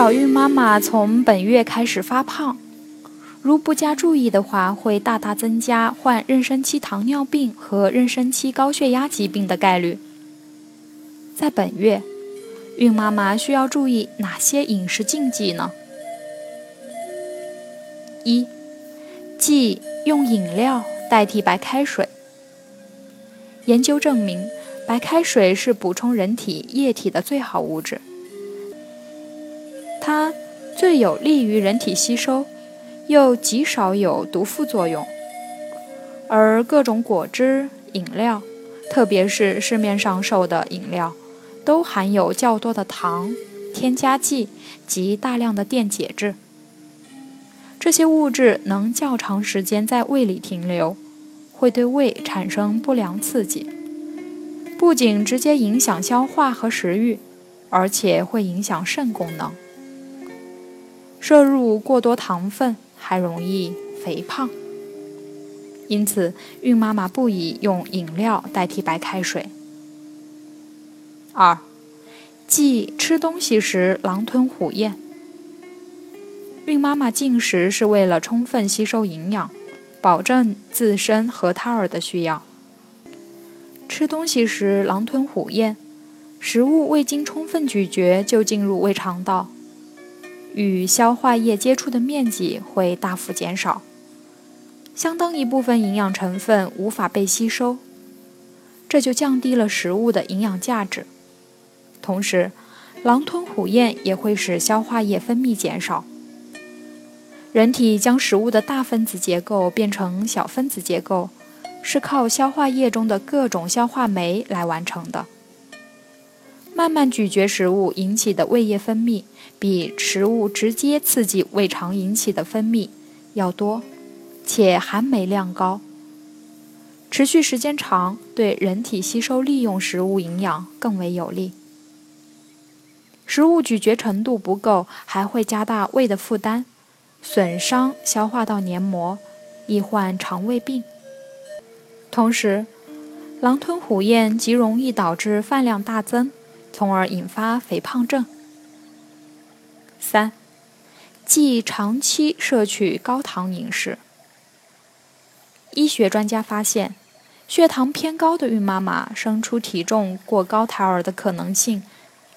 小孕妈妈从本月开始发胖，如不加注意的话，会大大增加患妊娠期糖尿病和妊娠期高血压疾病的概率。在本月，孕妈妈需要注意哪些饮食禁忌呢？一、忌用饮料代替白开水。研究证明，白开水是补充人体液体的最好物质。它最有利于人体吸收，又极少有毒副作用。而各种果汁、饮料，特别是市面上售的饮料，都含有较多的糖、添加剂及大量的电解质。这些物质能较长时间在胃里停留，会对胃产生不良刺激，不仅直接影响消化和食欲，而且会影响肾功能。摄入过多糖分还容易肥胖，因此孕妈妈不宜用饮料代替白开水。二，忌吃东西时狼吞虎咽。孕妈妈进食是为了充分吸收营养，保证自身和胎儿的需要。吃东西时狼吞虎咽，食物未经充分咀嚼就进入胃肠道。与消化液接触的面积会大幅减少，相当一部分营养成分无法被吸收，这就降低了食物的营养价值。同时，狼吞虎咽也会使消化液分泌减少。人体将食物的大分子结构变成小分子结构，是靠消化液中的各种消化酶来完成的。慢慢咀嚼食物引起的胃液分泌，比食物直接刺激胃肠引起的分泌要多，且含酶量高。持续时间长，对人体吸收利用食物营养更为有利。食物咀嚼程度不够，还会加大胃的负担，损伤消化道黏膜，易患肠胃病。同时，狼吞虎咽极容易导致饭量大增。从而引发肥胖症。三，忌长期摄取高糖饮食。医学专家发现，血糖偏高的孕妈妈生出体重过高胎儿的可能性，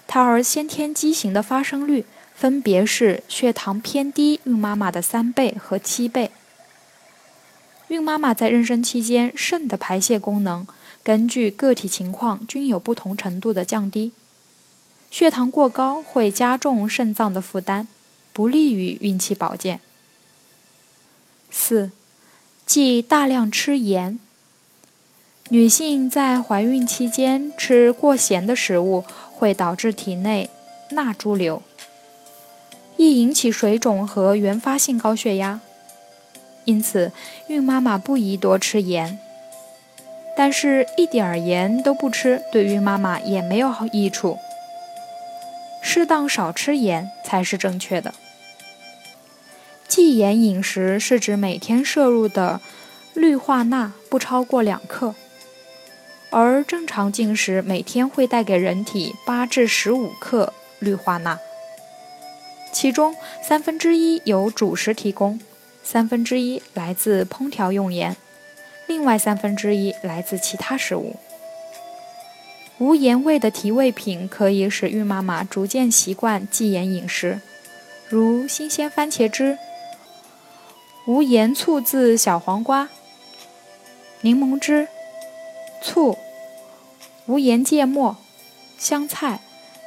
胎儿先天畸形的发生率分别是血糖偏低孕妈妈的三倍和七倍。孕妈妈在妊娠期间，肾的排泄功能根据个体情况均有不同程度的降低。血糖过高会加重肾脏的负担，不利于孕期保健。四，忌大量吃盐。女性在怀孕期间吃过咸的食物，会导致体内钠潴留，易引起水肿和原发性高血压。因此，孕妈妈不宜多吃盐。但是，一点儿盐都不吃，对孕妈妈也没有好益处。适当少吃盐才是正确的。忌盐饮食是指每天摄入的氯化钠不超过两克，而正常进食每天会带给人体八至十五克氯化钠，其中三分之一由主食提供，三分之一来自烹调用盐，另外三分之一来自其他食物。无盐味的提味品可以使孕妈妈逐渐习惯忌盐饮食，如新鲜番茄汁、无盐醋渍小黄瓜、柠檬汁、醋、无盐芥末、香菜、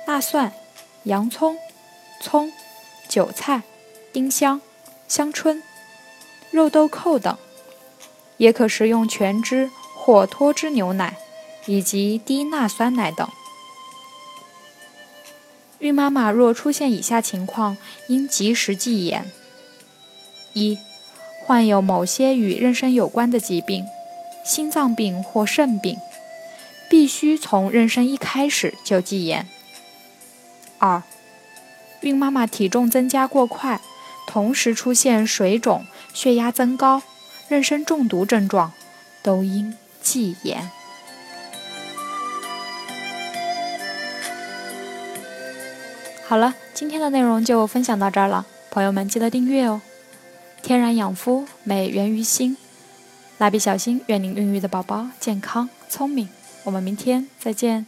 大蒜、洋葱、葱、韭菜、丁香、香椿、肉豆蔻等，也可食用全脂或脱脂牛奶。以及低钠酸奶等。孕妈妈若出现以下情况，应及时忌盐：一、患有某些与妊娠有关的疾病，心脏病或肾病，必须从妊娠一开始就忌盐；二、孕妈妈体重增加过快，同时出现水肿、血压增高、妊娠中毒症状，都应忌盐。好了，今天的内容就分享到这儿了，朋友们记得订阅哦。天然养肤，美源于心。蜡笔小新，愿您孕育的宝宝健康聪明。我们明天再见。